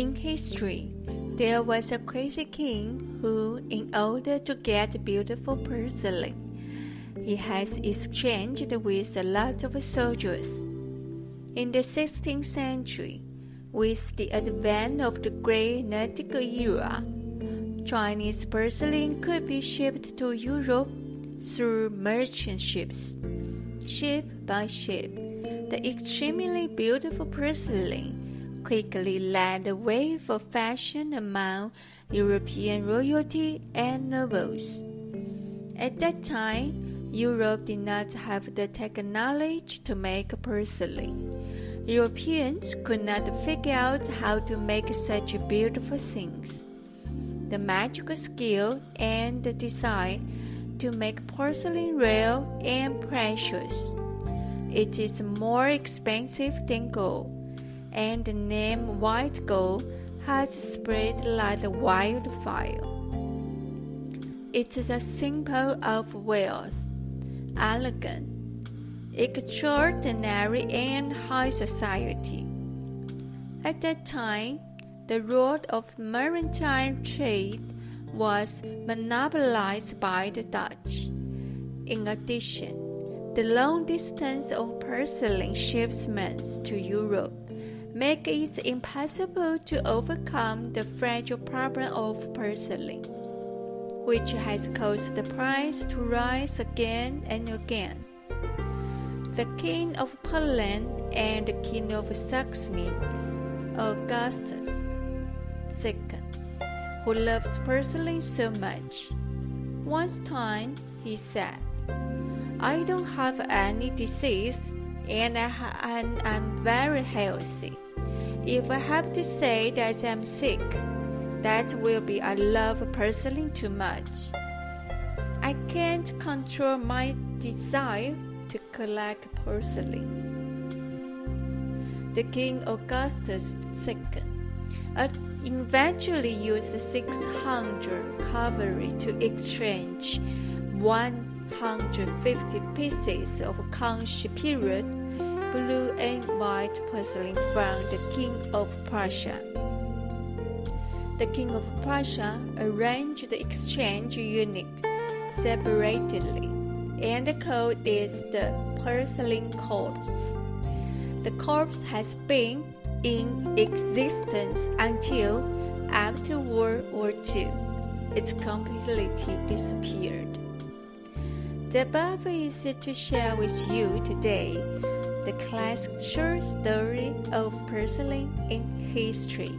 In history, there was a crazy king who, in order to get beautiful porcelain, he has exchanged with a lot of soldiers. In the 16th century, with the advent of the great nautical era, Chinese porcelain could be shipped to Europe through merchant ships. Ship by ship, the extremely beautiful porcelain quickly led the way for fashion among European royalty and nobles. At that time, Europe did not have the technology to make porcelain. Europeans could not figure out how to make such beautiful things. The magical skill and the design to make porcelain rare and precious. It is more expensive than gold, and the name white gold has spread like wildfire. It is a symbol of wealth, elegance, extraordinary, and high society. At that time, the road of maritime trade was monopolized by the Dutch. In addition, the long distance of porcelain shipments to Europe make it impossible to overcome the fragile problem of porcelain, which has caused the price to rise again and again. The King of Poland and the King of Saxony, Augustus II, who loves porcelain so much. once time he said, I don't have any disease and I am very healthy. If I have to say that I'm sick, that will be I love porcelain too much. I can't control my desire to collect porcelain. The King Augustus II eventually used 600 cavalry to exchange 150 pieces of Kangxi period blue and white porcelain from the King of Prussia. The King of Prussia arranged the exchange unit separately and called it the porcelain corps. The corps has been in existence until after World War II. It completely disappeared. The above is to share with you today the classic short story of porcelain in history.